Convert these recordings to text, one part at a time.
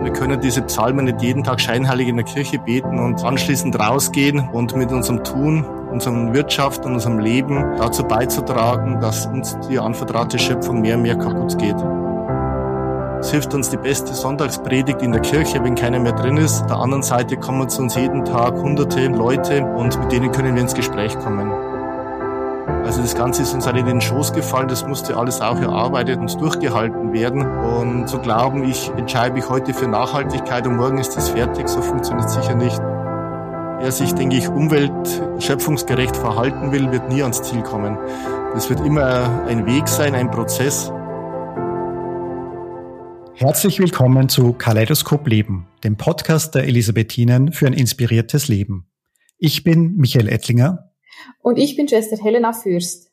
Wir können diese Psalmen nicht jeden Tag scheinheilig in der Kirche beten und anschließend rausgehen und mit unserem Tun, unserer Wirtschaft und unserem Leben dazu beizutragen, dass uns die anvertraute Schöpfung mehr und mehr kaputt geht. Es hilft uns die beste Sonntagspredigt in der Kirche, wenn keiner mehr drin ist. Auf der anderen Seite kommen zu uns jeden Tag hunderte Leute und mit denen können wir ins Gespräch kommen. Also das Ganze ist uns halt in den Schoß gefallen, das musste alles auch erarbeitet und durchgehalten werden. Und zu glauben, ich entscheide mich heute für Nachhaltigkeit und morgen ist das fertig, so funktioniert es sicher nicht. Wer sich, denke ich, umweltschöpfungsgerecht verhalten will, wird nie ans Ziel kommen. Das wird immer ein Weg sein, ein Prozess. Herzlich willkommen zu Kaleidoskop Leben, dem Podcast der Elisabethinen für ein inspiriertes Leben. Ich bin Michael Ettlinger und ich bin Schwester Helena Fürst.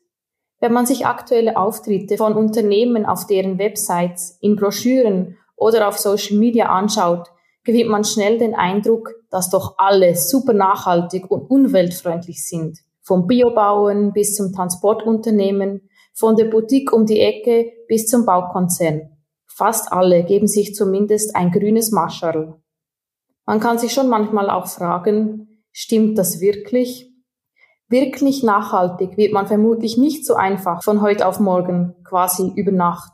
Wenn man sich aktuelle Auftritte von Unternehmen auf deren Websites, in Broschüren oder auf Social Media anschaut, gewinnt man schnell den Eindruck, dass doch alle super nachhaltig und umweltfreundlich sind. Vom Biobauern bis zum Transportunternehmen, von der Boutique um die Ecke bis zum Baukonzern. Fast alle geben sich zumindest ein grünes Mascherl. Man kann sich schon manchmal auch fragen, stimmt das wirklich? Wirklich nachhaltig wird man vermutlich nicht so einfach von heute auf morgen, quasi über Nacht.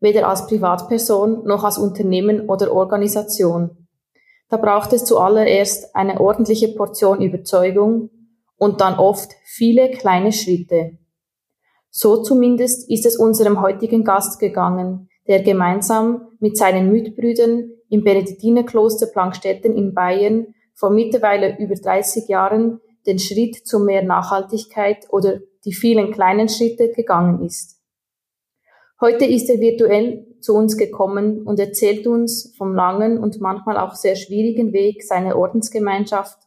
Weder als Privatperson noch als Unternehmen oder Organisation. Da braucht es zuallererst eine ordentliche Portion Überzeugung und dann oft viele kleine Schritte. So zumindest ist es unserem heutigen Gast gegangen, der gemeinsam mit seinen Mitbrüdern im Benediktinerkloster Plankstetten in Bayern vor mittlerweile über 30 Jahren den Schritt zu mehr Nachhaltigkeit oder die vielen kleinen Schritte gegangen ist. Heute ist er virtuell zu uns gekommen und erzählt uns vom langen und manchmal auch sehr schwierigen Weg seiner Ordensgemeinschaft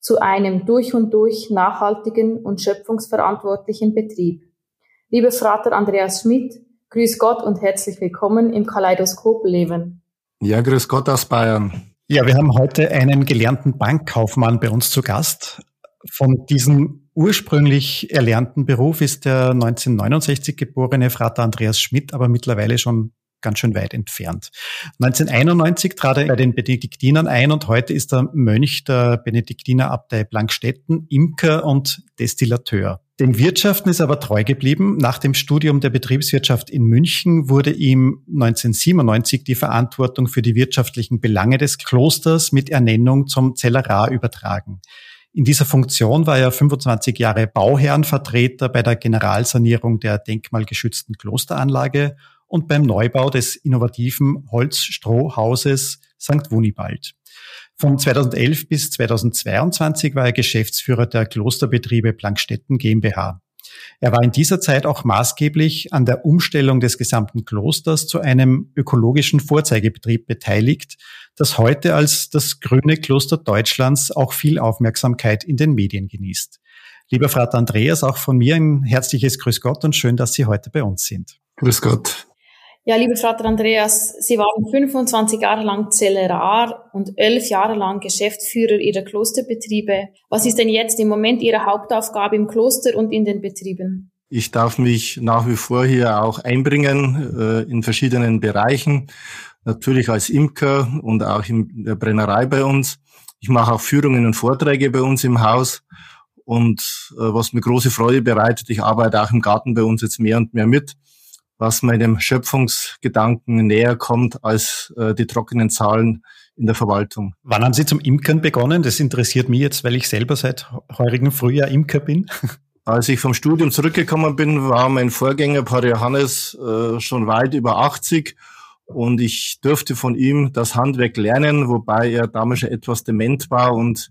zu einem durch und durch nachhaltigen und schöpfungsverantwortlichen Betrieb. Lieber Vater Andreas Schmidt, grüß Gott und herzlich willkommen im Kaleidoskop Leben. Ja, grüß Gott aus Bayern. Ja, wir haben heute einen gelernten Bankkaufmann bei uns zu Gast, von diesem ursprünglich erlernten Beruf ist der 1969 geborene Frater Andreas Schmidt aber mittlerweile schon ganz schön weit entfernt. 1991 trat er bei den Benediktinern ein und heute ist er Mönch der Benediktinerabtei Blankstetten, Imker und Destillateur. Den Wirtschaften ist aber treu geblieben. Nach dem Studium der Betriebswirtschaft in München wurde ihm 1997 die Verantwortung für die wirtschaftlichen Belange des Klosters mit Ernennung zum Zellerar übertragen. In dieser Funktion war er 25 Jahre Bauherrenvertreter bei der Generalsanierung der denkmalgeschützten Klosteranlage und beim Neubau des innovativen Holzstrohhauses St. Wunibald. Von 2011 bis 2022 war er Geschäftsführer der Klosterbetriebe Plankstetten GmbH. Er war in dieser Zeit auch maßgeblich an der Umstellung des gesamten Klosters zu einem ökologischen Vorzeigebetrieb beteiligt, das heute als das grüne Kloster Deutschlands auch viel Aufmerksamkeit in den Medien genießt. Lieber Vater Andreas, auch von mir ein herzliches Grüß Gott und schön, dass Sie heute bei uns sind. Grüß Gott. Ja, lieber Vater Andreas, Sie waren 25 Jahre lang Zellerar und 11 Jahre lang Geschäftsführer Ihrer Klosterbetriebe. Was ist denn jetzt im Moment Ihre Hauptaufgabe im Kloster und in den Betrieben? Ich darf mich nach wie vor hier auch einbringen äh, in verschiedenen Bereichen. Natürlich als Imker und auch in der Brennerei bei uns. Ich mache auch Führungen und Vorträge bei uns im Haus. Und äh, was mir große Freude bereitet, ich arbeite auch im Garten bei uns jetzt mehr und mehr mit was meinem Schöpfungsgedanken näher kommt als äh, die trockenen Zahlen in der Verwaltung. Wann haben Sie zum Imkern begonnen? Das interessiert mich jetzt, weil ich selber seit heurigem Frühjahr Imker bin. Als ich vom Studium zurückgekommen bin, war mein Vorgänger Pater Johannes äh, schon weit über 80 und ich durfte von ihm das Handwerk lernen, wobei er damals schon etwas dement war und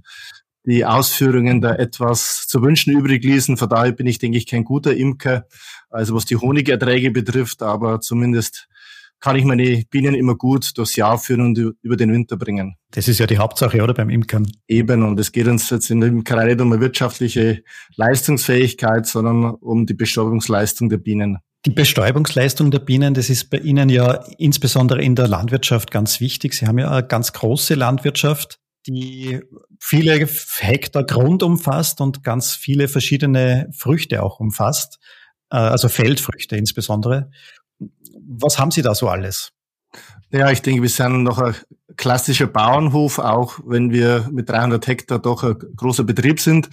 die Ausführungen da etwas zu wünschen übrig ließen. Von daher bin ich, denke ich, kein guter Imker, also was die Honigerträge betrifft, aber zumindest kann ich meine Bienen immer gut durchs Jahr führen und über den Winter bringen. Das ist ja die Hauptsache, oder beim Imkern? Eben, und es geht uns jetzt in der Imkerei nicht um eine wirtschaftliche Leistungsfähigkeit, sondern um die Bestäubungsleistung der Bienen. Die Bestäubungsleistung der Bienen, das ist bei Ihnen ja insbesondere in der Landwirtschaft ganz wichtig. Sie haben ja eine ganz große Landwirtschaft die viele Hektar Grund umfasst und ganz viele verschiedene Früchte auch umfasst, also Feldfrüchte insbesondere. Was haben Sie da so alles? Ja, ich denke, wir sind noch ein klassischer Bauernhof, auch wenn wir mit 300 Hektar doch ein großer Betrieb sind.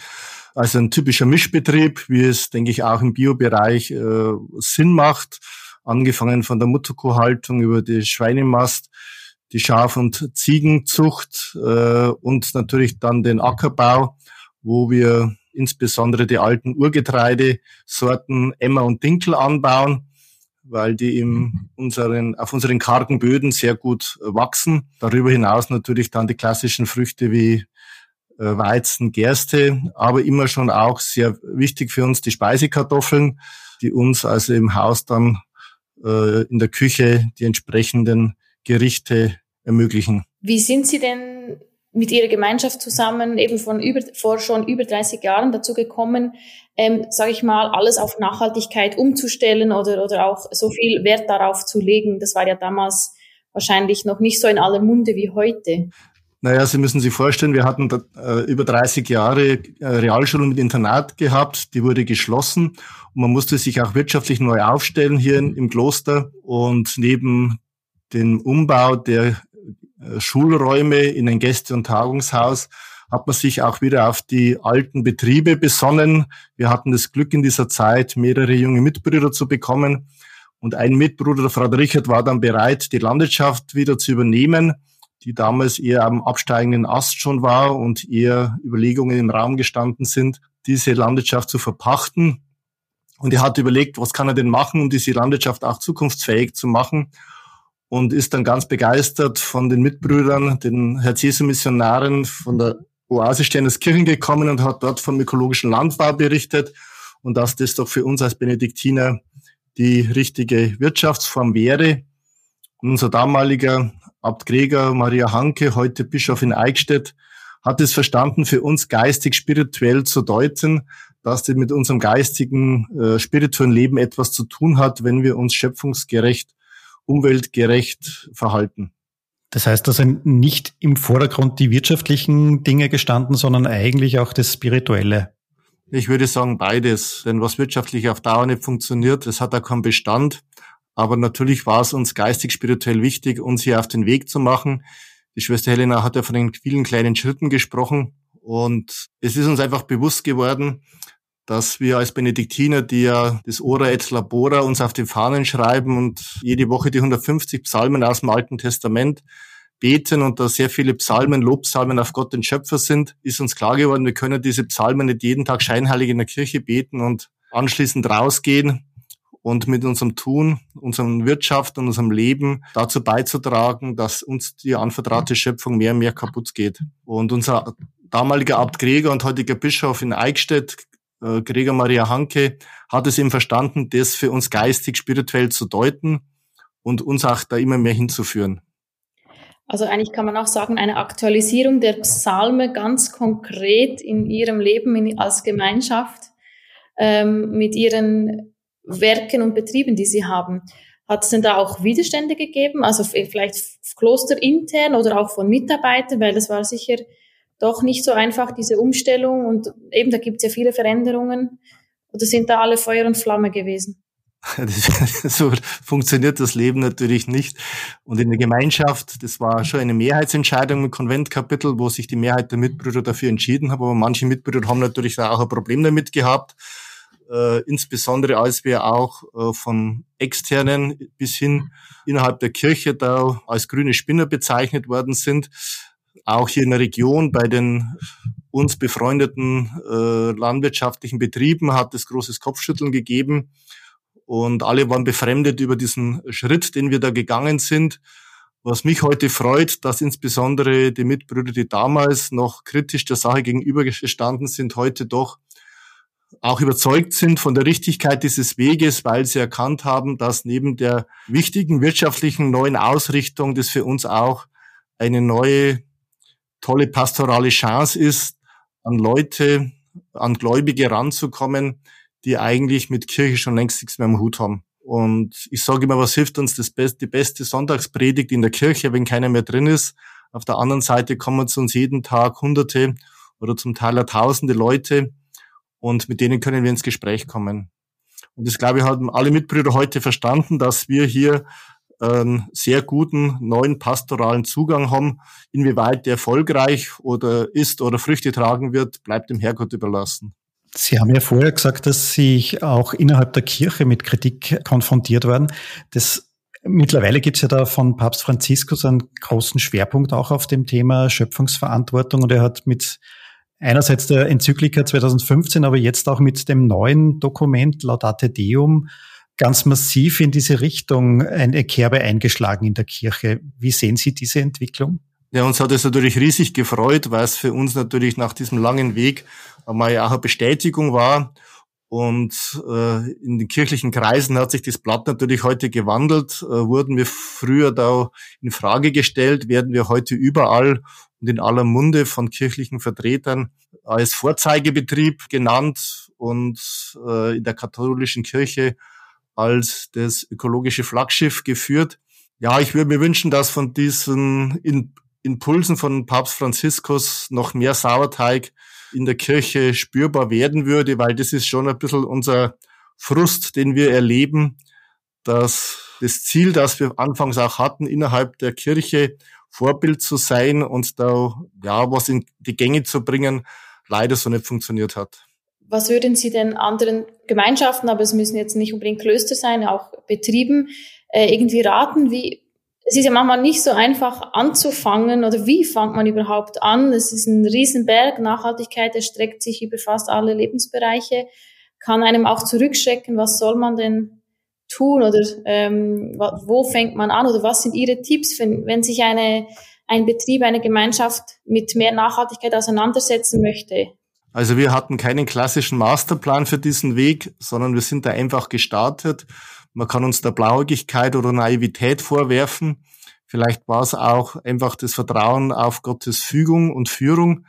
Also ein typischer Mischbetrieb, wie es, denke ich, auch im Biobereich äh, Sinn macht. Angefangen von der Mutterkuhhaltung über die Schweinemast, die Schaf- und Ziegenzucht äh, und natürlich dann den Ackerbau, wo wir insbesondere die alten Urgetreidesorten Emmer und Dinkel anbauen weil die im unseren, auf unseren kargen Böden sehr gut wachsen. Darüber hinaus natürlich dann die klassischen Früchte wie äh, Weizen, Gerste, aber immer schon auch sehr wichtig für uns die Speisekartoffeln, die uns also im Haus dann äh, in der Küche die entsprechenden Gerichte ermöglichen. Wie sind Sie denn mit ihrer Gemeinschaft zusammen eben von über, vor schon über 30 Jahren dazu gekommen, ähm, sage ich mal, alles auf Nachhaltigkeit umzustellen oder, oder auch so viel Wert darauf zu legen. Das war ja damals wahrscheinlich noch nicht so in aller Munde wie heute. Naja, Sie müssen sich vorstellen, wir hatten äh, über 30 Jahre äh, Realschule mit Internat gehabt, die wurde geschlossen und man musste sich auch wirtschaftlich neu aufstellen hier in, im Kloster und neben dem Umbau der Schulräume in ein Gäste- und Tagungshaus hat man sich auch wieder auf die alten Betriebe besonnen. Wir hatten das Glück in dieser Zeit, mehrere junge Mitbrüder zu bekommen. Und ein Mitbruder, der Frau Richard, war dann bereit, die Landwirtschaft wieder zu übernehmen, die damals eher am absteigenden Ast schon war und eher Überlegungen im Raum gestanden sind, diese Landwirtschaft zu verpachten. Und er hat überlegt, was kann er denn machen, um diese Landwirtschaft auch zukunftsfähig zu machen und ist dann ganz begeistert von den Mitbrüdern, den Herr Jesu-Missionaren von der Oase Sternerskirchen gekommen und hat dort vom ökologischen Landbau berichtet und dass das doch für uns als Benediktiner die richtige Wirtschaftsform wäre. Und unser damaliger Abt Gregor Maria Hanke, heute Bischof in Eichstätt, hat es verstanden, für uns geistig-spirituell zu deuten, dass das mit unserem geistigen, äh, spirituellen Leben etwas zu tun hat, wenn wir uns schöpfungsgerecht umweltgerecht verhalten. Das heißt, da sind nicht im Vordergrund die wirtschaftlichen Dinge gestanden, sondern eigentlich auch das Spirituelle. Ich würde sagen beides, denn was wirtschaftlich auf Dauer nicht funktioniert, das hat auch keinen Bestand. Aber natürlich war es uns geistig spirituell wichtig, uns hier auf den Weg zu machen. Die Schwester Helena hat ja von den vielen kleinen Schritten gesprochen und es ist uns einfach bewusst geworden, dass wir als Benediktiner, die ja das Ora et Labora uns auf den Fahnen schreiben und jede Woche die 150 Psalmen aus dem Alten Testament beten und da sehr viele Psalmen, Lobpsalmen auf Gott den Schöpfer sind, ist uns klar geworden, wir können diese Psalmen nicht jeden Tag scheinheilig in der Kirche beten und anschließend rausgehen und mit unserem Tun, unserer Wirtschaft und unserem Leben dazu beizutragen, dass uns die anvertraute Schöpfung mehr und mehr kaputt geht. Und unser damaliger Abt Gregor und heutiger Bischof in Eichstätt, äh, Gregor Maria Hanke hat es eben verstanden, das für uns geistig, spirituell zu deuten und uns auch da immer mehr hinzuführen. Also eigentlich kann man auch sagen, eine Aktualisierung der Psalme ganz konkret in ihrem Leben in, als Gemeinschaft ähm, mit ihren Werken und Betrieben, die sie haben. Hat es denn da auch Widerstände gegeben, also vielleicht klosterintern oder auch von Mitarbeitern, weil das war sicher doch nicht so einfach, diese Umstellung. Und eben, da gibt es ja viele Veränderungen. Oder sind da alle Feuer und Flamme gewesen? so funktioniert das Leben natürlich nicht. Und in der Gemeinschaft, das war schon eine Mehrheitsentscheidung im Konventkapitel, wo sich die Mehrheit der Mitbrüder dafür entschieden hat. Aber manche Mitbrüder haben natürlich auch ein Problem damit gehabt. Äh, insbesondere als wir auch äh, von externen bis hin innerhalb der Kirche da als grüne Spinner bezeichnet worden sind auch hier in der Region bei den uns befreundeten äh, landwirtschaftlichen Betrieben hat es großes Kopfschütteln gegeben und alle waren befremdet über diesen Schritt, den wir da gegangen sind. Was mich heute freut, dass insbesondere die Mitbrüder, die damals noch kritisch der Sache gegenübergestanden sind, heute doch auch überzeugt sind von der Richtigkeit dieses Weges, weil sie erkannt haben, dass neben der wichtigen wirtschaftlichen neuen Ausrichtung das für uns auch eine neue tolle pastorale Chance ist, an Leute, an Gläubige ranzukommen, die eigentlich mit Kirche schon längst nichts mehr am Hut haben. Und ich sage immer, was hilft uns das best, die beste Sonntagspredigt in der Kirche, wenn keiner mehr drin ist. Auf der anderen Seite kommen zu uns jeden Tag Hunderte oder zum Teil Tausende Leute und mit denen können wir ins Gespräch kommen. Und das glaube ich haben alle Mitbrüder heute verstanden, dass wir hier einen sehr guten neuen pastoralen Zugang haben. Inwieweit der erfolgreich oder ist oder Früchte tragen wird, bleibt dem Herrgott überlassen. Sie haben ja vorher gesagt, dass Sie auch innerhalb der Kirche mit Kritik konfrontiert werden. Das Mittlerweile gibt es ja da von Papst Franziskus einen großen Schwerpunkt auch auf dem Thema Schöpfungsverantwortung und er hat mit einerseits der Enzyklika 2015, aber jetzt auch mit dem neuen Dokument Laudate Deum ganz massiv in diese Richtung eine Kerbe eingeschlagen in der Kirche. Wie sehen Sie diese Entwicklung? Ja, uns hat es natürlich riesig gefreut, weil es für uns natürlich nach diesem langen Weg einmal auch eine Bestätigung war. Und äh, in den kirchlichen Kreisen hat sich das Blatt natürlich heute gewandelt. Äh, wurden wir früher da in Frage gestellt, werden wir heute überall und in aller Munde von kirchlichen Vertretern als Vorzeigebetrieb genannt und äh, in der katholischen Kirche als das ökologische Flaggschiff geführt. Ja, ich würde mir wünschen, dass von diesen Impulsen von Papst Franziskus noch mehr Sauerteig in der Kirche spürbar werden würde, weil das ist schon ein bisschen unser Frust, den wir erleben, dass das Ziel, das wir anfangs auch hatten, innerhalb der Kirche Vorbild zu sein und da ja was in die Gänge zu bringen, leider so nicht funktioniert hat. Was würden Sie denn anderen Gemeinschaften, aber es müssen jetzt nicht unbedingt Klöster sein, auch Betrieben, äh, irgendwie raten, wie es ist ja manchmal nicht so einfach anzufangen oder wie fängt man überhaupt an? Es ist ein Riesenberg. Nachhaltigkeit erstreckt sich über fast alle Lebensbereiche, kann einem auch zurückschrecken. Was soll man denn tun oder ähm, wo fängt man an oder was sind Ihre Tipps, wenn, wenn sich eine, ein Betrieb, eine Gemeinschaft mit mehr Nachhaltigkeit auseinandersetzen möchte? Also wir hatten keinen klassischen Masterplan für diesen Weg, sondern wir sind da einfach gestartet man kann uns da Blauigkeit oder Naivität vorwerfen. Vielleicht war es auch einfach das Vertrauen auf Gottes Fügung und Führung.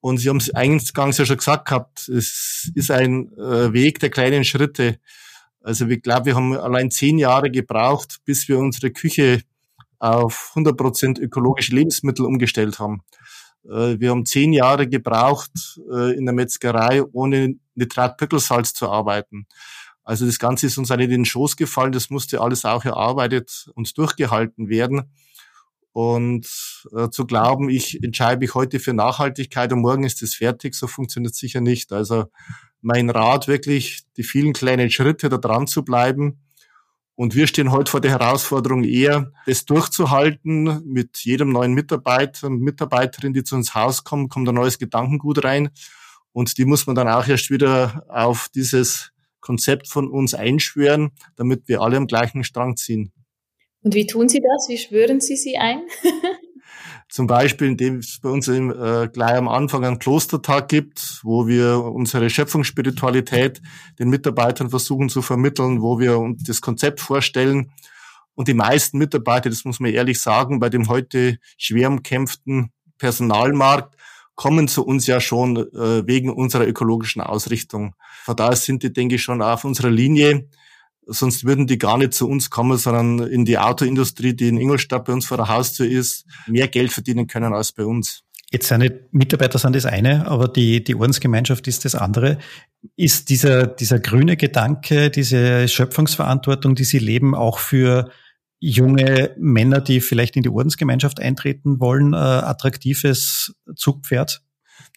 Und Sie haben es eingangs ja schon gesagt gehabt, es ist ein äh, Weg der kleinen Schritte. Also ich glaube, wir haben allein zehn Jahre gebraucht, bis wir unsere Küche auf 100 Prozent ökologische Lebensmittel umgestellt haben. Äh, wir haben zehn Jahre gebraucht, äh, in der Metzgerei ohne Nitratpickelsalz zu arbeiten. Also das Ganze ist uns in den Schoß gefallen, das musste alles auch erarbeitet und durchgehalten werden. Und äh, zu glauben, ich entscheide mich heute für Nachhaltigkeit und morgen ist es fertig, so funktioniert sicher nicht. Also mein Rat wirklich, die vielen kleinen Schritte da dran zu bleiben. Und wir stehen heute vor der Herausforderung eher, das durchzuhalten. Mit jedem neuen Mitarbeiter und Mitarbeiterin, die zu uns Haus kommen, kommt ein neues Gedankengut rein. Und die muss man dann auch erst wieder auf dieses Konzept von uns einschwören, damit wir alle am gleichen Strang ziehen. Und wie tun Sie das? Wie schwören Sie sie ein? Zum Beispiel, indem es bei uns im, äh, gleich am Anfang einen Klostertag gibt, wo wir unsere Schöpfungsspiritualität den Mitarbeitern versuchen zu vermitteln, wo wir uns das Konzept vorstellen. Und die meisten Mitarbeiter, das muss man ehrlich sagen, bei dem heute schwer umkämpften Personalmarkt, kommen zu uns ja schon äh, wegen unserer ökologischen Ausrichtung. Von daher sind die, denke ich, schon auf unserer Linie. Sonst würden die gar nicht zu uns kommen, sondern in die Autoindustrie, die in Ingolstadt bei uns vor der Haustür ist, mehr Geld verdienen können als bei uns. Jetzt seine Mitarbeiter sind das eine, aber die, die Ordensgemeinschaft ist das andere. Ist dieser, dieser grüne Gedanke, diese Schöpfungsverantwortung, die Sie leben, auch für junge Männer, die vielleicht in die Ordensgemeinschaft eintreten wollen, äh, attraktives Zugpferd?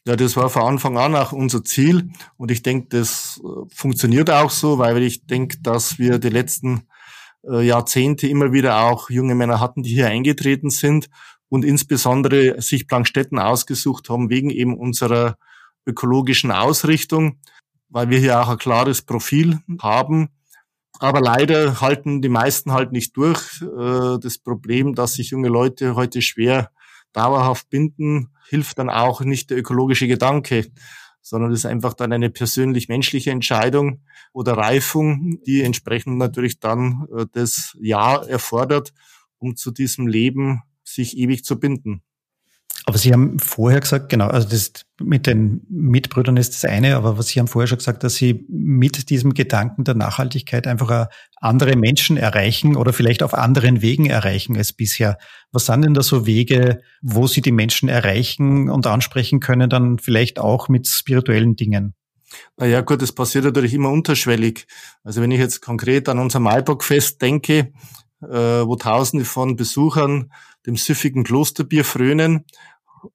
Ja, das war von Anfang an auch unser Ziel und ich denke, das äh, funktioniert auch so, weil ich denke, dass wir die letzten äh, Jahrzehnte immer wieder auch junge Männer hatten, die hier eingetreten sind und insbesondere sich Plankstetten ausgesucht haben wegen eben unserer ökologischen Ausrichtung, weil wir hier auch ein klares Profil haben aber leider halten die meisten halt nicht durch. Äh, das Problem, dass sich junge Leute heute schwer dauerhaft binden, hilft dann auch nicht der ökologische Gedanke, sondern das ist einfach dann eine persönlich-menschliche Entscheidung oder Reifung, die entsprechend natürlich dann äh, das Ja erfordert, um zu diesem Leben sich ewig zu binden. Aber Sie haben vorher gesagt, genau, also das mit den Mitbrüdern ist das eine, aber was Sie haben vorher schon gesagt, dass Sie mit diesem Gedanken der Nachhaltigkeit einfach andere Menschen erreichen oder vielleicht auf anderen Wegen erreichen als bisher. Was sind denn da so Wege, wo Sie die Menschen erreichen und ansprechen können, dann vielleicht auch mit spirituellen Dingen? Naja, gut, das passiert natürlich immer unterschwellig. Also wenn ich jetzt konkret an unser Maibockfest denke, äh, wo Tausende von Besuchern dem süffigen Klosterbier frönen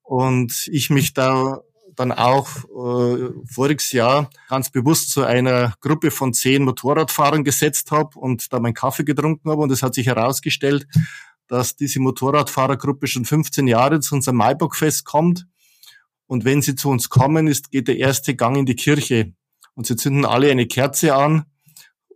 und ich mich da dann auch äh, voriges Jahr ganz bewusst zu einer Gruppe von zehn Motorradfahrern gesetzt habe und da meinen Kaffee getrunken habe und es hat sich herausgestellt, dass diese Motorradfahrergruppe schon 15 Jahre zu unserem Maibockfest kommt. Und wenn sie zu uns kommen, ist geht der erste Gang in die Kirche. Und sie zünden alle eine Kerze an,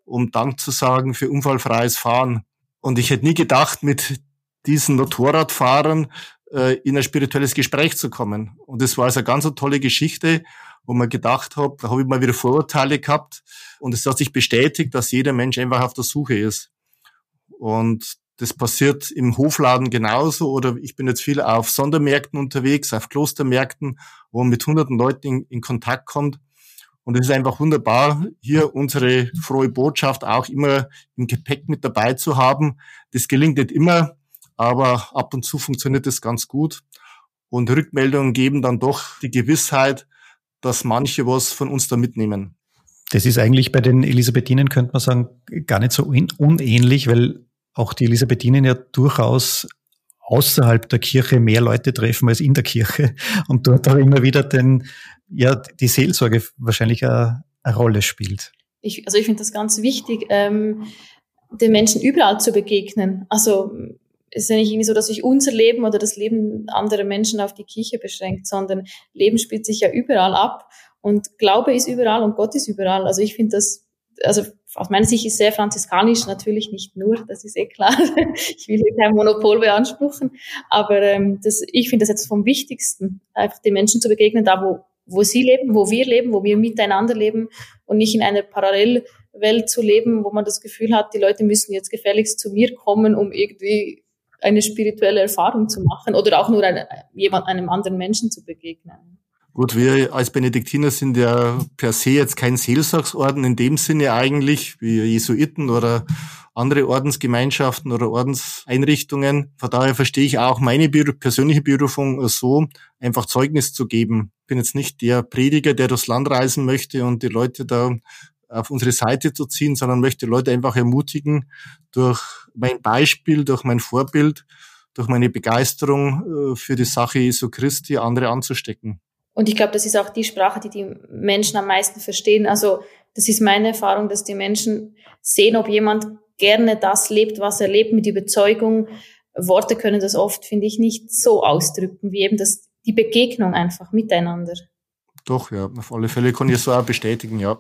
um Dank zu sagen für unfallfreies Fahren. Und ich hätte nie gedacht, mit diesen Motorradfahrern äh, in ein spirituelles Gespräch zu kommen. Und das war also eine ganz tolle Geschichte, wo man gedacht habe, da habe ich mal wieder Vorurteile gehabt und es hat sich bestätigt, dass jeder Mensch einfach auf der Suche ist. Und das passiert im Hofladen genauso oder ich bin jetzt viel auf Sondermärkten unterwegs, auf Klostermärkten, wo man mit hunderten Leuten in, in Kontakt kommt. Und es ist einfach wunderbar, hier unsere frohe Botschaft auch immer im Gepäck mit dabei zu haben. Das gelingt nicht immer, aber ab und zu funktioniert es ganz gut. Und Rückmeldungen geben dann doch die Gewissheit, dass manche was von uns da mitnehmen. Das ist eigentlich bei den Elisabethinen, könnte man sagen, gar nicht so unähnlich, weil auch die Elisabethinen ja durchaus außerhalb der Kirche mehr Leute treffen als in der Kirche und dort auch immer wieder den, ja, die Seelsorge wahrscheinlich eine, eine Rolle spielt. Ich, also ich finde das ganz wichtig, ähm, den Menschen überall zu begegnen. Also es ist ja nicht irgendwie so, dass sich unser Leben oder das Leben anderer Menschen auf die Kirche beschränkt, sondern Leben spielt sich ja überall ab und Glaube ist überall und Gott ist überall. Also ich finde das, also aus meiner Sicht ist sehr franziskanisch, natürlich nicht nur, das ist eh klar. ich will hier kein Monopol beanspruchen, aber ähm, das, ich finde das jetzt vom Wichtigsten, einfach den Menschen zu begegnen, da wo, wo sie leben, wo wir leben, wo wir miteinander leben und nicht in einer Parallelwelt zu leben, wo man das Gefühl hat, die Leute müssen jetzt gefälligst zu mir kommen, um irgendwie eine spirituelle Erfahrung zu machen oder auch nur eine, jemand, einem anderen Menschen zu begegnen. Gut, wir als Benediktiner sind ja per se jetzt kein Seelsorgsorden in dem Sinne eigentlich, wie Jesuiten oder andere Ordensgemeinschaften oder Ordenseinrichtungen. Von daher verstehe ich auch meine persönliche Berufung so, einfach Zeugnis zu geben. Ich bin jetzt nicht der Prediger, der durchs Land reisen möchte und die Leute da auf unsere Seite zu ziehen, sondern möchte Leute einfach ermutigen, durch mein Beispiel, durch mein Vorbild, durch meine Begeisterung äh, für die Sache Jesu Christi andere anzustecken. Und ich glaube, das ist auch die Sprache, die die Menschen am meisten verstehen. Also das ist meine Erfahrung, dass die Menschen sehen, ob jemand gerne das lebt, was er lebt, mit Überzeugung. Worte können das oft, finde ich, nicht so ausdrücken, wie eben das, die Begegnung einfach miteinander. Doch, ja, auf alle Fälle kann ich so auch bestätigen, ja.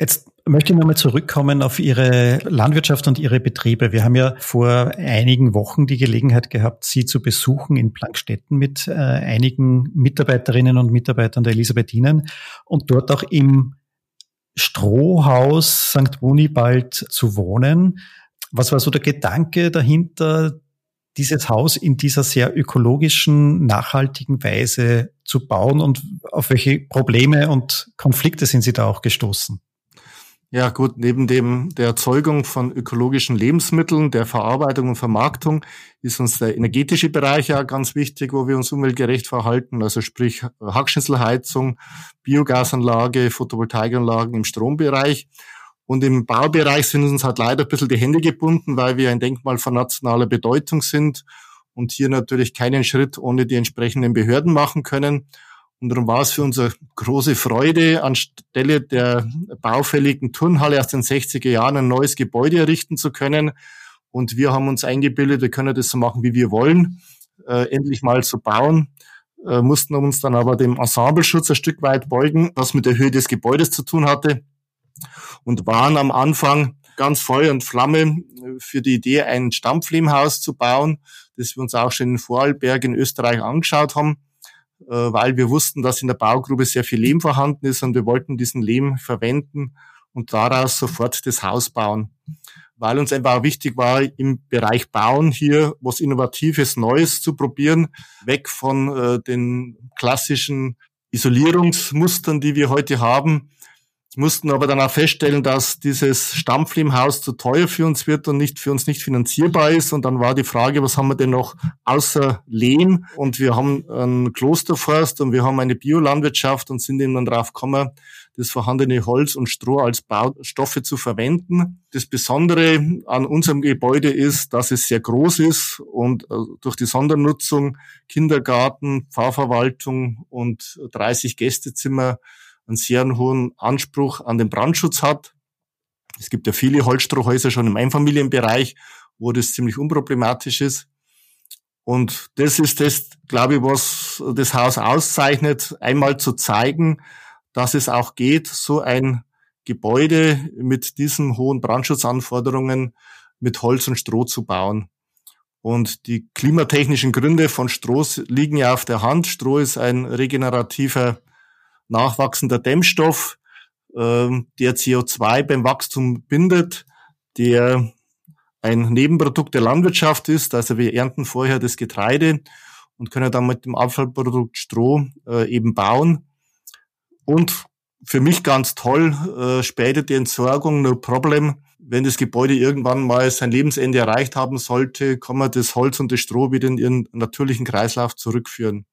Jetzt möchte ich nochmal zurückkommen auf Ihre Landwirtschaft und Ihre Betriebe. Wir haben ja vor einigen Wochen die Gelegenheit gehabt, Sie zu besuchen in Plankstetten mit äh, einigen Mitarbeiterinnen und Mitarbeitern der Elisabethinen und dort auch im Strohhaus St. Wunibald zu wohnen. Was war so der Gedanke dahinter, dieses Haus in dieser sehr ökologischen, nachhaltigen Weise zu bauen und auf welche Probleme und Konflikte sind Sie da auch gestoßen? Ja gut, neben dem der Erzeugung von ökologischen Lebensmitteln, der Verarbeitung und Vermarktung ist uns der energetische Bereich ja ganz wichtig, wo wir uns umweltgerecht verhalten, also sprich Hackschnitzelheizung, Biogasanlage, Photovoltaikanlagen im Strombereich. Und im Baubereich sind uns halt leider ein bisschen die Hände gebunden, weil wir ein Denkmal von nationaler Bedeutung sind und hier natürlich keinen Schritt ohne die entsprechenden Behörden machen können. Und darum war es für uns eine große Freude, anstelle der baufälligen Turnhalle aus den 60er Jahren ein neues Gebäude errichten zu können. Und wir haben uns eingebildet, wir können das so machen, wie wir wollen, äh, endlich mal so bauen, äh, mussten uns dann aber dem Ensembleschutz ein Stück weit beugen, was mit der Höhe des Gebäudes zu tun hatte und waren am Anfang ganz Feuer und Flamme für die Idee, ein Stampflehmhaus zu bauen, das wir uns auch schon in Vorarlberg in Österreich angeschaut haben äh, weil wir wussten, dass in der Baugrube sehr viel Lehm vorhanden ist und wir wollten diesen Lehm verwenden und daraus sofort das Haus bauen. Weil uns einfach wichtig war, im Bereich Bauen hier was Innovatives, Neues zu probieren, weg von äh, den klassischen Isolierungsmustern, die wir heute haben, mussten aber dann auch feststellen, dass dieses Stampflehmhaus zu teuer für uns wird und nicht für uns nicht finanzierbar ist. Und dann war die Frage, was haben wir denn noch außer Lehm? Und wir haben einen Klosterforst und wir haben eine Biolandwirtschaft und sind eben dann drauf gekommen, das vorhandene Holz und Stroh als Baustoffe zu verwenden. Das Besondere an unserem Gebäude ist, dass es sehr groß ist und äh, durch die Sondernutzung Kindergarten, Pfarrverwaltung und 30 Gästezimmer einen sehr hohen Anspruch an den Brandschutz hat. Es gibt ja viele Holzstrohhäuser schon im Einfamilienbereich, wo das ziemlich unproblematisch ist. Und das ist das, glaube ich, was das Haus auszeichnet, einmal zu zeigen, dass es auch geht, so ein Gebäude mit diesen hohen Brandschutzanforderungen mit Holz und Stroh zu bauen. Und die klimatechnischen Gründe von Stroh liegen ja auf der Hand. Stroh ist ein regenerativer, nachwachsender Dämmstoff, ähm, der CO2 beim Wachstum bindet, der ein Nebenprodukt der Landwirtschaft ist. Also wir ernten vorher das Getreide und können dann mit dem Abfallprodukt Stroh äh, eben bauen. Und für mich ganz toll, äh, später die Entsorgung, no problem. Wenn das Gebäude irgendwann mal sein Lebensende erreicht haben sollte, kann man das Holz und das Stroh wieder in ihren natürlichen Kreislauf zurückführen.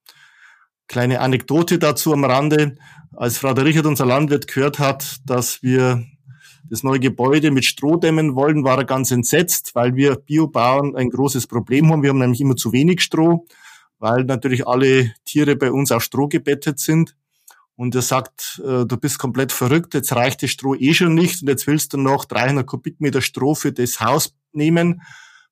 Kleine Anekdote dazu am Rande. Als Frau der Richard, unser Landwirt, gehört hat, dass wir das neue Gebäude mit Stroh dämmen wollen, war er ganz entsetzt, weil wir Biobauern ein großes Problem haben. Wir haben nämlich immer zu wenig Stroh, weil natürlich alle Tiere bei uns auf Stroh gebettet sind. Und er sagt, äh, du bist komplett verrückt, jetzt reicht das Stroh eh schon nicht und jetzt willst du noch 300 Kubikmeter Stroh für das Haus nehmen.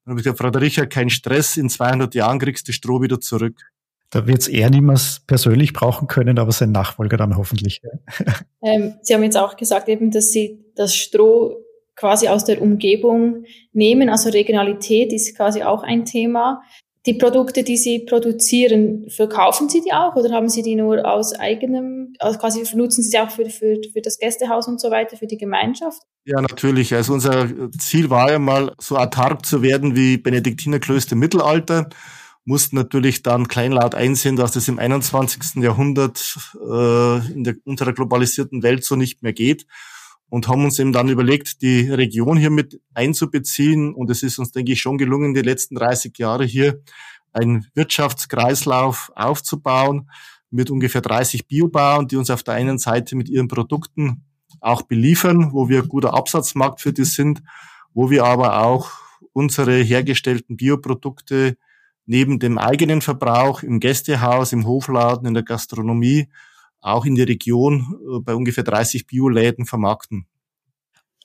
Dann habe ich gesagt, Frau Dericher, kein Stress, in 200 Jahren kriegst du Stroh wieder zurück. Da wird es er niemals persönlich brauchen können, aber sein Nachfolger dann hoffentlich. Ähm, Sie haben jetzt auch gesagt, eben, dass Sie das Stroh quasi aus der Umgebung nehmen. Also Regionalität ist quasi auch ein Thema die Produkte, die Sie produzieren, verkaufen Sie die auch oder haben Sie die nur aus eigenem, also quasi nutzen Sie sie auch für, für, für das Gästehaus und so weiter, für die Gemeinschaft? Ja, natürlich. Also unser Ziel war ja mal so autark zu werden wie Benediktinerklöster im Mittelalter. Mussten natürlich dann kleinlaut einsehen, dass das im 21. Jahrhundert äh, in der, unserer globalisierten Welt so nicht mehr geht und haben uns eben dann überlegt, die Region hier mit einzubeziehen. Und es ist uns, denke ich, schon gelungen, die letzten 30 Jahre hier einen Wirtschaftskreislauf aufzubauen mit ungefähr 30 Biobauern, die uns auf der einen Seite mit ihren Produkten auch beliefern, wo wir guter Absatzmarkt für die sind, wo wir aber auch unsere hergestellten Bioprodukte neben dem eigenen Verbrauch im Gästehaus, im Hofladen, in der Gastronomie auch in der Region äh, bei ungefähr 30 Bioläden vermarkten.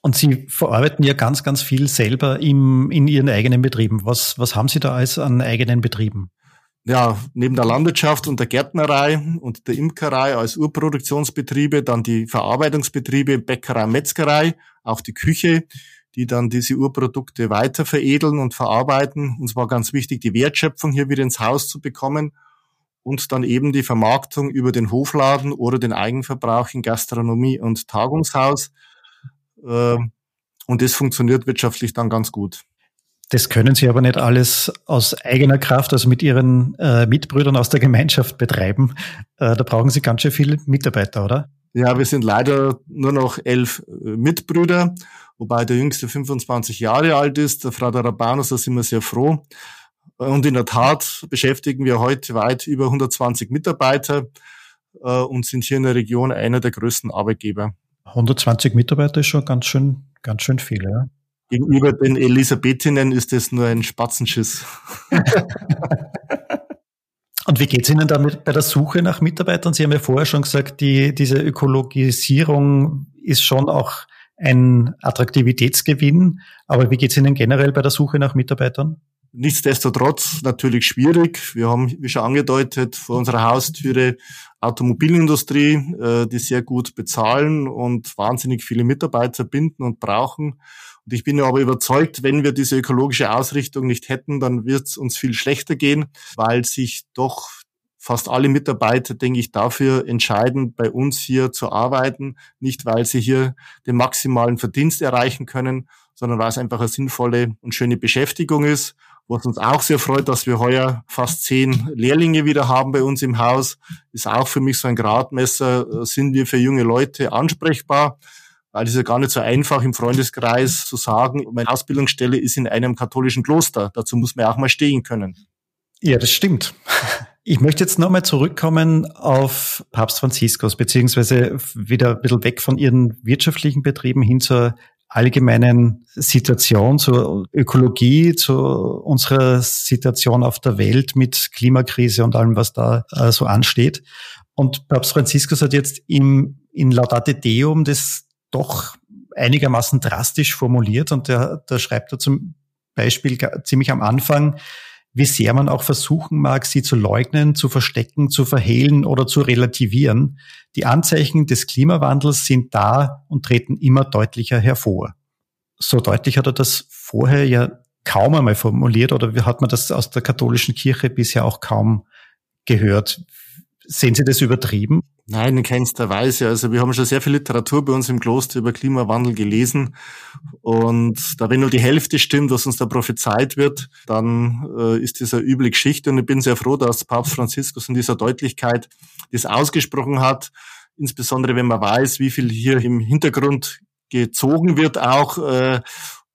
Und Sie verarbeiten ja ganz, ganz viel selber im, in Ihren eigenen Betrieben. Was, was haben Sie da als an eigenen Betrieben? Ja, neben der Landwirtschaft und der Gärtnerei und der Imkerei als Urproduktionsbetriebe, dann die Verarbeitungsbetriebe, Bäckerei, Metzgerei, auch die Küche, die dann diese Urprodukte weiter veredeln und verarbeiten. Uns war ganz wichtig, die Wertschöpfung hier wieder ins Haus zu bekommen und dann eben die Vermarktung über den Hofladen oder den Eigenverbrauch in Gastronomie und Tagungshaus. Ähm, und das funktioniert wirtschaftlich dann ganz gut. Das können Sie aber nicht alles aus eigener Kraft, also mit Ihren äh, Mitbrüdern aus der Gemeinschaft betreiben. Äh, da brauchen Sie ganz schön viele Mitarbeiter, oder? Ja, wir sind leider nur noch elf äh, Mitbrüder, wobei der jüngste 25 Jahre alt ist, der Frau Rabanus, da sind wir sehr froh. Und in der Tat beschäftigen wir heute weit über 120 Mitarbeiter äh, und sind hier in der Region einer der größten Arbeitgeber. 120 Mitarbeiter ist schon ganz schön, ganz schön viel, ja. Gegenüber den Elisabethinnen ist das nur ein Spatzenschiss. Und wie geht's Ihnen damit bei der Suche nach Mitarbeitern? Sie haben ja vorher schon gesagt, die, diese Ökologisierung ist schon auch ein Attraktivitätsgewinn. Aber wie geht's Ihnen generell bei der Suche nach Mitarbeitern? Nichtsdestotrotz natürlich schwierig. Wir haben, wie schon angedeutet, vor unserer Haustüre Automobilindustrie, äh, die sehr gut bezahlen und wahnsinnig viele Mitarbeiter binden und brauchen. Und ich bin ja aber überzeugt, wenn wir diese ökologische Ausrichtung nicht hätten, dann wird es uns viel schlechter gehen, weil sich doch fast alle Mitarbeiter, denke ich, dafür entscheiden, bei uns hier zu arbeiten. Nicht, weil sie hier den maximalen Verdienst erreichen können, sondern weil es einfach eine sinnvolle und schöne Beschäftigung ist was uns auch sehr freut, dass wir heuer fast zehn Lehrlinge wieder haben bei uns im Haus, ist auch für mich so ein Gradmesser. Sind wir für junge Leute ansprechbar? Weil es ja gar nicht so einfach im Freundeskreis zu sagen, meine Ausbildungsstelle ist in einem katholischen Kloster. Dazu muss man auch mal stehen können. Ja, das stimmt. Ich möchte jetzt nochmal zurückkommen auf Papst Franziskus, beziehungsweise wieder ein bisschen weg von Ihren wirtschaftlichen Betrieben hin zur allgemeinen Situation, zur Ökologie, zu unserer Situation auf der Welt mit Klimakrise und allem, was da äh, so ansteht. Und Papst Franziskus hat jetzt im, in Laudate Deum das doch einigermaßen drastisch formuliert und der, der schreibt da zum Beispiel ziemlich am Anfang, wie sehr man auch versuchen mag, sie zu leugnen, zu verstecken, zu verhehlen oder zu relativieren. Die Anzeichen des Klimawandels sind da und treten immer deutlicher hervor. So deutlich hat er das vorher ja kaum einmal formuliert oder hat man das aus der katholischen Kirche bisher auch kaum gehört. Sehen Sie das übertrieben? Nein, in keinster Weise. Also wir haben schon sehr viel Literatur bei uns im Kloster über Klimawandel gelesen. Und da wenn nur die Hälfte stimmt, was uns da prophezeit wird, dann äh, ist das eine üble Geschichte. Und ich bin sehr froh, dass Papst Franziskus in dieser Deutlichkeit das ausgesprochen hat. Insbesondere wenn man weiß, wie viel hier im Hintergrund gezogen wird auch. Äh,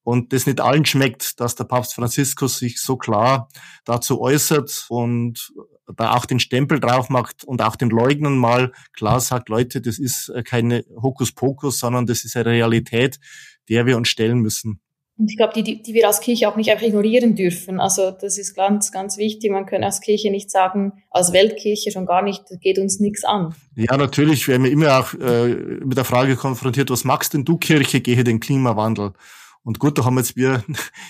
und das nicht allen schmeckt, dass der Papst Franziskus sich so klar dazu äußert und da auch den Stempel drauf macht und auch den Leugnern mal klar sagt, Leute, das ist keine Hokuspokus, sondern das ist eine Realität, der wir uns stellen müssen. Und ich glaube, die, die, die wir als Kirche auch nicht einfach ignorieren dürfen. Also das ist ganz, ganz wichtig. Man kann als Kirche nicht sagen, als Weltkirche schon gar nicht, geht uns nichts an. Ja, natürlich werden wir immer auch äh, mit der Frage konfrontiert, was magst denn du Kirche, gehe den Klimawandel? Und gut, da haben jetzt wir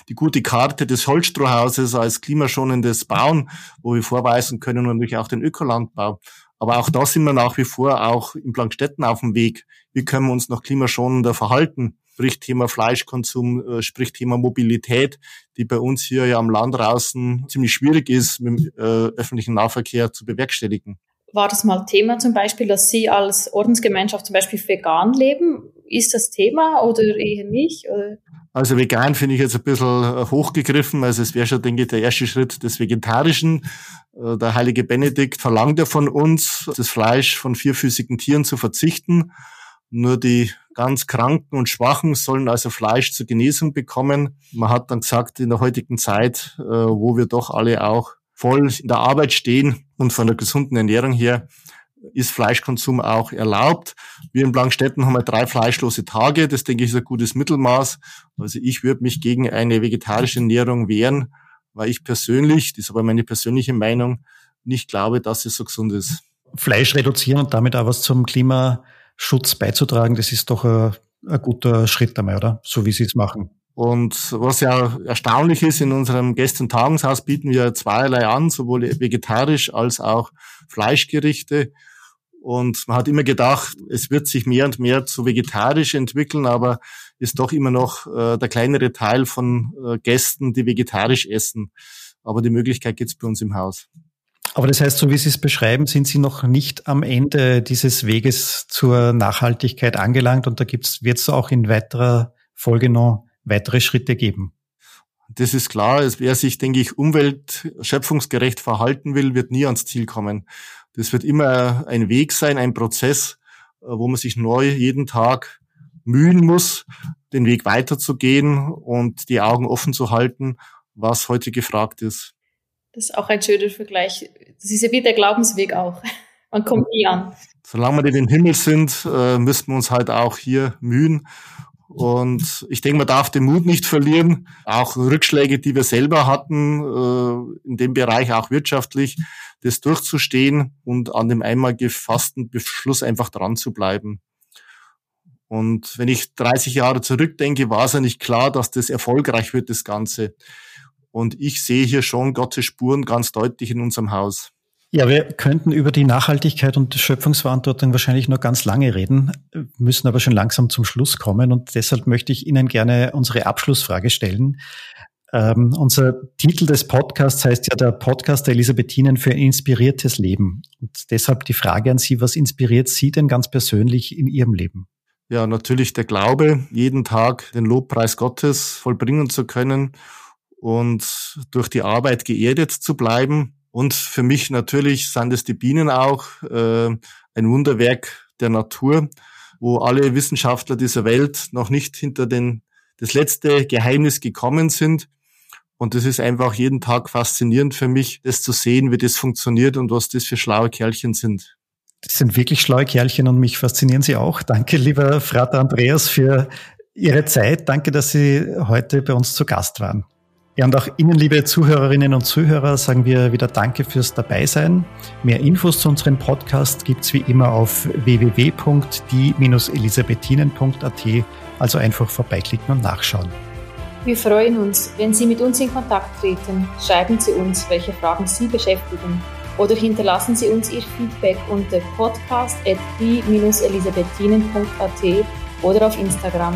die gute Karte des Holzstrohhauses als klimaschonendes Bauen, wo wir vorweisen können und natürlich auch den Ökolandbau. Aber auch da sind wir nach wie vor auch in Plankstetten auf dem Weg. Wie können wir uns noch klimaschonender verhalten? Sprich Thema Fleischkonsum, äh, sprich Thema Mobilität, die bei uns hier ja am Land draußen ziemlich schwierig ist, mit dem äh, öffentlichen Nahverkehr zu bewerkstelligen. War das mal Thema zum Beispiel, dass Sie als Ordensgemeinschaft zum Beispiel vegan leben? Ist das Thema oder eher nicht? Oder? Also vegan finde ich jetzt ein bisschen äh, hochgegriffen. Also es wäre schon, denke ich, der erste Schritt des Vegetarischen. Äh, der heilige Benedikt verlangt ja von uns, das Fleisch von vierfüßigen Tieren zu verzichten. Nur die ganz Kranken und Schwachen sollen also Fleisch zur Genesung bekommen. Man hat dann gesagt, in der heutigen Zeit, äh, wo wir doch alle auch voll in der Arbeit stehen und von der gesunden Ernährung her, ist Fleischkonsum auch erlaubt. Wir in Blankstetten haben wir drei fleischlose Tage. Das denke ich ist ein gutes Mittelmaß. Also ich würde mich gegen eine vegetarische Ernährung wehren, weil ich persönlich, das ist aber meine persönliche Meinung, nicht glaube, dass es so gesund ist. Fleisch reduzieren und damit auch was zum Klimaschutz beizutragen, das ist doch ein, ein guter Schritt einmal, oder? So wie Sie es machen. Und was ja erstaunlich ist, in unserem und Tagungshaus bieten wir zweierlei an, sowohl vegetarisch als auch Fleischgerichte. Und man hat immer gedacht, es wird sich mehr und mehr zu vegetarisch entwickeln, aber ist doch immer noch äh, der kleinere Teil von äh, Gästen, die vegetarisch essen. Aber die Möglichkeit gibt es bei uns im Haus. Aber das heißt, so wie Sie es beschreiben, sind Sie noch nicht am Ende dieses Weges zur Nachhaltigkeit angelangt und da wird es auch in weiterer Folge noch weitere Schritte geben. Das ist klar. Wer sich, denke ich, umweltschöpfungsgerecht verhalten will, wird nie ans Ziel kommen. Das wird immer ein Weg sein, ein Prozess, äh, wo man sich neu jeden Tag mühen muss, den Weg weiterzugehen und die Augen offen zu halten, was heute gefragt ist. Das ist auch ein schöner Vergleich. Das ist ja wie der Glaubensweg auch. Man kommt nie an. Solange wir in den Himmel sind, äh, müssen wir uns halt auch hier mühen. Und ich denke, man darf den Mut nicht verlieren. Auch Rückschläge, die wir selber hatten, äh, in dem Bereich auch wirtschaftlich, das durchzustehen und an dem einmal gefassten Beschluss einfach dran zu bleiben. Und wenn ich 30 Jahre zurückdenke, war es ja nicht klar, dass das erfolgreich wird, das Ganze. Und ich sehe hier schon Gottes Spuren ganz deutlich in unserem Haus. Ja, wir könnten über die Nachhaltigkeit und die Schöpfungsverantwortung wahrscheinlich noch ganz lange reden, müssen aber schon langsam zum Schluss kommen. Und deshalb möchte ich Ihnen gerne unsere Abschlussfrage stellen. Ähm, unser Titel des Podcasts heißt ja der Podcast der Elisabethinen für ein inspiriertes Leben. Und deshalb die Frage an Sie, was inspiriert Sie denn ganz persönlich in Ihrem Leben? Ja, natürlich der Glaube, jeden Tag den Lobpreis Gottes vollbringen zu können und durch die Arbeit geerdet zu bleiben. Und für mich natürlich sind es die Bienen auch, äh, ein Wunderwerk der Natur, wo alle Wissenschaftler dieser Welt noch nicht hinter den, das letzte Geheimnis gekommen sind Und es ist einfach jeden Tag faszinierend für mich, das zu sehen, wie das funktioniert und was das für schlaue Kerlchen sind. Das sind wirklich schlaue Kerlchen und mich faszinieren sie auch. Danke, lieber Frater Andreas, für Ihre Zeit. Danke, dass Sie heute bei uns zu Gast waren. Ja, und auch Ihnen, liebe Zuhörerinnen und Zuhörer, sagen wir wieder Danke fürs Dabeisein. Mehr Infos zu unserem Podcast gibt's wie immer auf www.die-elisabethinen.at, also einfach vorbeiklicken und nachschauen. Wir freuen uns, wenn Sie mit uns in Kontakt treten. Schreiben Sie uns, welche Fragen Sie beschäftigen oder hinterlassen Sie uns Ihr Feedback unter podcast.die-elisabethinen.at oder auf Instagram.